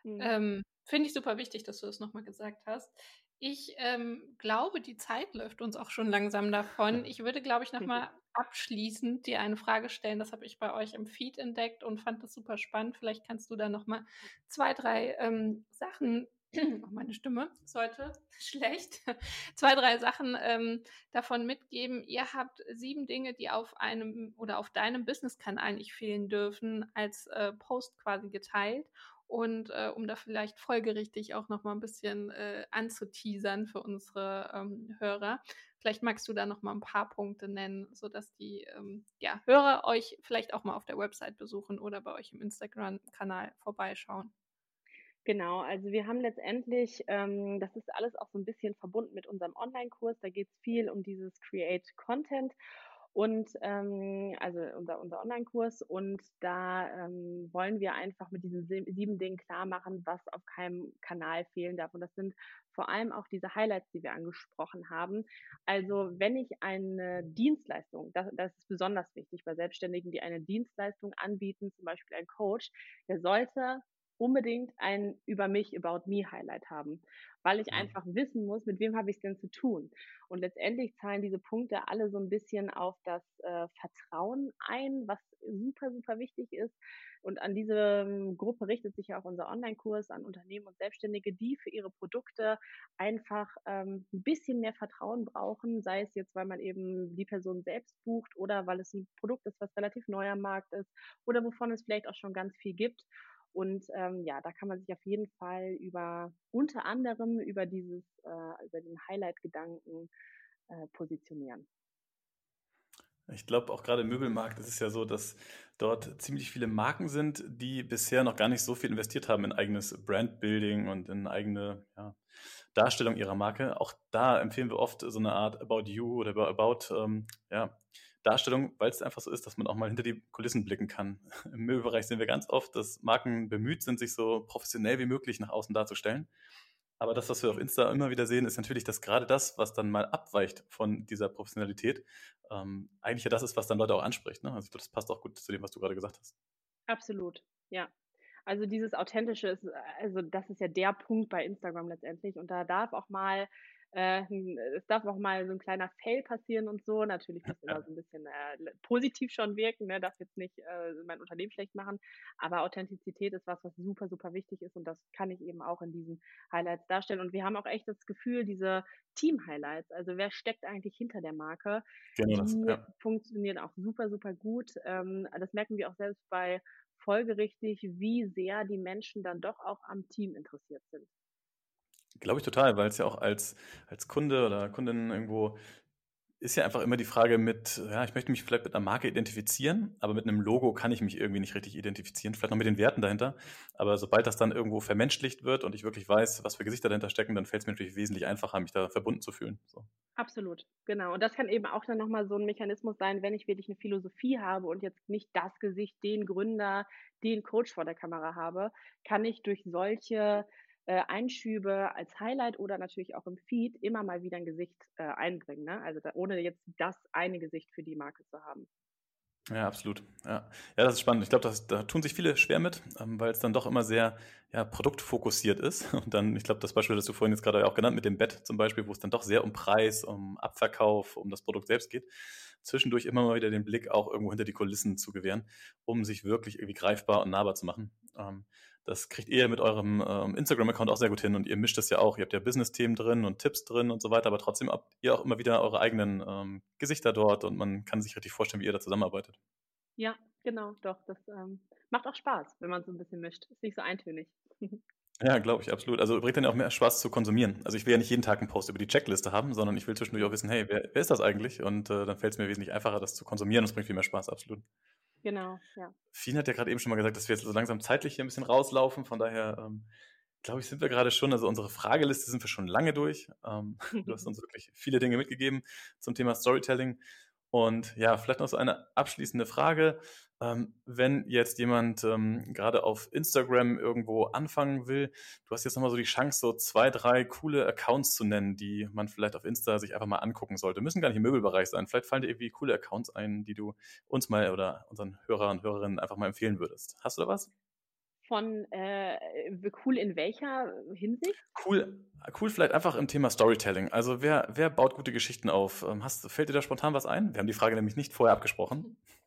Mhm. Ähm, Finde ich super wichtig, dass du das nochmal gesagt hast. Ich ähm, glaube, die Zeit läuft uns auch schon langsam davon. Ich würde, glaube ich, nochmal abschließend dir eine Frage stellen. Das habe ich bei euch im Feed entdeckt und fand das super spannend. Vielleicht kannst du da nochmal zwei, drei ähm, Sachen, oh, meine Stimme ist heute schlecht, zwei, drei Sachen ähm, davon mitgeben. Ihr habt sieben Dinge, die auf einem oder auf deinem Business-Kanal nicht fehlen dürfen, als äh, Post quasi geteilt. Und äh, um da vielleicht folgerichtig auch noch mal ein bisschen äh, anzuteasern für unsere ähm, Hörer, vielleicht magst du da noch mal ein paar Punkte nennen, sodass die ähm, ja, Hörer euch vielleicht auch mal auf der Website besuchen oder bei euch im Instagram-Kanal vorbeischauen. Genau, also wir haben letztendlich, ähm, das ist alles auch so ein bisschen verbunden mit unserem Online-Kurs. Da geht es viel um dieses Create Content und ähm, also unser, unser Online-Kurs und da ähm, wollen wir einfach mit diesen sieben Dingen klar machen, was auf keinem Kanal fehlen darf. Und das sind vor allem auch diese Highlights, die wir angesprochen haben. Also wenn ich eine Dienstleistung, das, das ist besonders wichtig bei Selbstständigen, die eine Dienstleistung anbieten, zum Beispiel ein Coach, der sollte unbedingt ein über mich, about me Highlight haben, weil ich mhm. einfach wissen muss, mit wem habe ich es denn zu tun. Und letztendlich zahlen diese Punkte alle so ein bisschen auf das äh, Vertrauen ein, was super, super wichtig ist. Und an diese ähm, Gruppe richtet sich ja auch unser Online-Kurs an Unternehmen und Selbstständige, die für ihre Produkte einfach ähm, ein bisschen mehr Vertrauen brauchen, sei es jetzt, weil man eben die Person selbst bucht oder weil es ein Produkt ist, was relativ neu am Markt ist oder wovon es vielleicht auch schon ganz viel gibt. Und ähm, ja, da kann man sich auf jeden Fall über unter anderem über dieses, äh, über den Highlight-Gedanken äh, positionieren. Ich glaube, auch gerade im Möbelmarkt ist es ja so, dass dort ziemlich viele Marken sind, die bisher noch gar nicht so viel investiert haben in eigenes Brandbuilding und in eigene ja, Darstellung ihrer Marke. Auch da empfehlen wir oft so eine Art About You oder About ähm, ja, Darstellung, weil es einfach so ist, dass man auch mal hinter die Kulissen blicken kann. Im Möbelbereich sehen wir ganz oft, dass Marken bemüht sind, sich so professionell wie möglich nach außen darzustellen. Aber das, was wir auf Insta immer wieder sehen, ist natürlich, dass gerade das, was dann mal abweicht von dieser Professionalität, ähm, eigentlich ja das ist, was dann Leute auch anspricht. Ne? Also ich glaube, das passt auch gut zu dem, was du gerade gesagt hast. Absolut, ja. Also dieses Authentische ist, also das ist ja der Punkt bei Instagram letztendlich. Und da darf auch mal äh, es darf auch mal so ein kleiner Fail passieren und so. Natürlich muss immer so ein bisschen äh, positiv schon wirken, ne? darf jetzt nicht äh, mein Unternehmen schlecht machen. Aber Authentizität ist was, was super, super wichtig ist und das kann ich eben auch in diesen Highlights darstellen. Und wir haben auch echt das Gefühl, diese Team-Highlights, also wer steckt eigentlich hinter der Marke, genau die das, ja. funktionieren auch super, super gut. Ähm, das merken wir auch selbst bei folgerichtig, wie sehr die Menschen dann doch auch am Team interessiert sind. Glaube ich total, weil es ja auch als, als Kunde oder Kundin irgendwo ist ja einfach immer die Frage mit, ja, ich möchte mich vielleicht mit einer Marke identifizieren, aber mit einem Logo kann ich mich irgendwie nicht richtig identifizieren, vielleicht noch mit den Werten dahinter. Aber sobald das dann irgendwo vermenschlicht wird und ich wirklich weiß, was für Gesichter dahinter stecken, dann fällt es mir natürlich wesentlich einfacher, mich da verbunden zu fühlen. So. Absolut, genau. Und das kann eben auch dann nochmal so ein Mechanismus sein, wenn ich wirklich eine Philosophie habe und jetzt nicht das Gesicht, den Gründer, den Coach vor der Kamera habe, kann ich durch solche äh, Einschübe als Highlight oder natürlich auch im Feed immer mal wieder ein Gesicht äh, einbringen. Ne? Also da, ohne jetzt das eine Gesicht für die Marke zu haben. Ja, absolut. Ja, ja das ist spannend. Ich glaube, da tun sich viele schwer mit, ähm, weil es dann doch immer sehr ja, produktfokussiert ist. Und dann, ich glaube, das Beispiel, das du vorhin jetzt gerade auch genannt mit dem Bett zum Beispiel, wo es dann doch sehr um Preis, um Abverkauf, um das Produkt selbst geht, zwischendurch immer mal wieder den Blick auch irgendwo hinter die Kulissen zu gewähren, um sich wirklich irgendwie greifbar und nahbar zu machen. Ähm, das kriegt ihr mit eurem ähm, Instagram-Account auch sehr gut hin und ihr mischt das ja auch. Ihr habt ja Business-Themen drin und Tipps drin und so weiter, aber trotzdem habt ihr auch immer wieder eure eigenen ähm, Gesichter dort und man kann sich richtig vorstellen, wie ihr da zusammenarbeitet. Ja, genau, doch. Das ähm, macht auch Spaß, wenn man so ein bisschen mischt. Ist nicht so eintönig. Ja, glaube ich, absolut. Also bringt dann ja auch mehr Spaß zu konsumieren. Also ich will ja nicht jeden Tag einen Post über die Checkliste haben, sondern ich will zwischendurch auch wissen, hey, wer, wer ist das eigentlich? Und äh, dann fällt es mir wesentlich einfacher, das zu konsumieren und es bringt viel mehr Spaß, absolut. Genau, ja. Fien hat ja gerade eben schon mal gesagt, dass wir jetzt so langsam zeitlich hier ein bisschen rauslaufen. Von daher, ähm, glaube ich, sind wir gerade schon, also unsere Frageliste sind wir schon lange durch. Ähm, du hast uns wirklich viele Dinge mitgegeben zum Thema Storytelling. Und ja, vielleicht noch so eine abschließende Frage. Ähm, wenn jetzt jemand ähm, gerade auf Instagram irgendwo anfangen will, du hast jetzt nochmal so die Chance, so zwei, drei coole Accounts zu nennen, die man vielleicht auf Insta sich einfach mal angucken sollte. Müssen gar nicht im Möbelbereich sein. Vielleicht fallen dir irgendwie coole Accounts ein, die du uns mal oder unseren Hörern und Hörerinnen einfach mal empfehlen würdest. Hast du da was? Von äh, cool in welcher Hinsicht? Cool, cool vielleicht einfach im Thema Storytelling. Also wer, wer baut gute Geschichten auf? Ähm, hast, fällt dir da spontan was ein? Wir haben die Frage nämlich nicht vorher abgesprochen.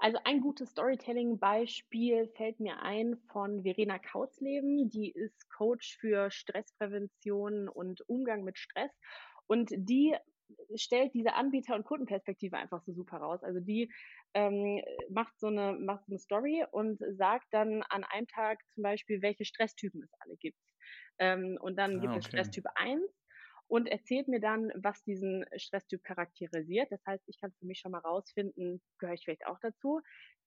Also ein gutes Storytelling-Beispiel fällt mir ein von Verena Kautzleben. Die ist Coach für Stressprävention und Umgang mit Stress. Und die stellt diese Anbieter- und Kundenperspektive einfach so super raus. Also die ähm, macht, so eine, macht so eine Story und sagt dann an einem Tag zum Beispiel, welche Stresstypen es alle gibt. Ähm, und dann ah, gibt es Stresstyp 1, und erzählt mir dann, was diesen Stresstyp charakterisiert. Das heißt, ich kann für mich schon mal rausfinden, gehöre ich vielleicht auch dazu.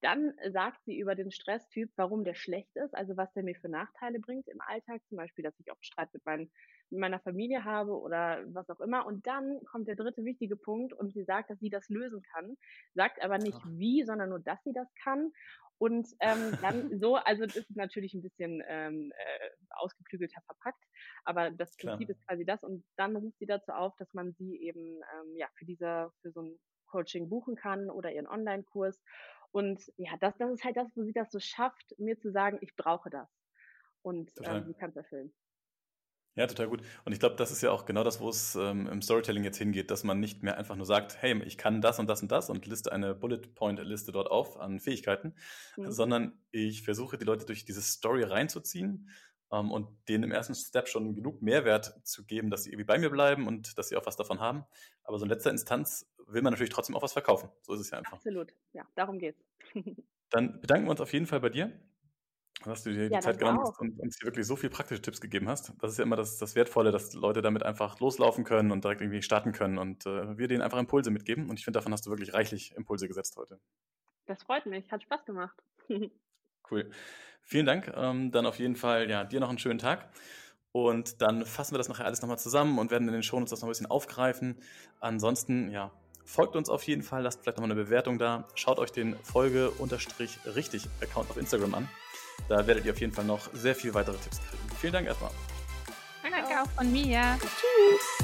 Dann sagt sie über den Stresstyp, warum der schlecht ist, also was der mir für Nachteile bringt im Alltag, zum Beispiel, dass ich oft Streit mit, mein, mit meiner Familie habe oder was auch immer. Und dann kommt der dritte wichtige Punkt und sie sagt, dass sie das lösen kann, sagt aber nicht wie, sondern nur, dass sie das kann und ähm, dann so, also das ist natürlich ein bisschen ähm, äh, ausgeklügelter verpackt, aber das Prinzip Klar. ist quasi das. Und dann ruft sie dazu auf, dass man sie eben ähm, ja für diese, für so ein Coaching buchen kann oder ihren Online-Kurs. Und ja, das, das ist halt das, wo sie das so schafft, mir zu sagen, ich brauche das. Und ähm, sie kann es erfüllen. Ja, total gut. Und ich glaube, das ist ja auch genau das, wo es ähm, im Storytelling jetzt hingeht, dass man nicht mehr einfach nur sagt, hey, ich kann das und das und das und liste eine Bullet-Point-Liste dort auf an Fähigkeiten, mhm. sondern ich versuche die Leute durch diese Story reinzuziehen ähm, und denen im ersten Step schon genug Mehrwert zu geben, dass sie irgendwie bei mir bleiben und dass sie auch was davon haben. Aber so in letzter Instanz will man natürlich trotzdem auch was verkaufen. So ist es ja einfach. Absolut, ja, darum geht's. Dann bedanken wir uns auf jeden Fall bei dir dass du dir die ja, Zeit genommen hast und uns hier wirklich so viele praktische Tipps gegeben hast. Das ist ja immer das, das Wertvolle, dass Leute damit einfach loslaufen können und direkt irgendwie starten können und äh, wir denen einfach Impulse mitgeben. Und ich finde, davon hast du wirklich reichlich Impulse gesetzt heute. Das freut mich, hat Spaß gemacht. cool. Vielen Dank. Ähm, dann auf jeden Fall, ja, dir noch einen schönen Tag. Und dann fassen wir das nachher alles nochmal zusammen und werden in den Shownotes das noch ein bisschen aufgreifen. Ansonsten, ja, folgt uns auf jeden Fall, lasst vielleicht nochmal eine Bewertung da. Schaut euch den Folge-richtig-Account auf Instagram an. Da werdet ihr auf jeden Fall noch sehr viel weitere Tipps kriegen. Vielen Dank erstmal. Danke auch von mir. Tschüss.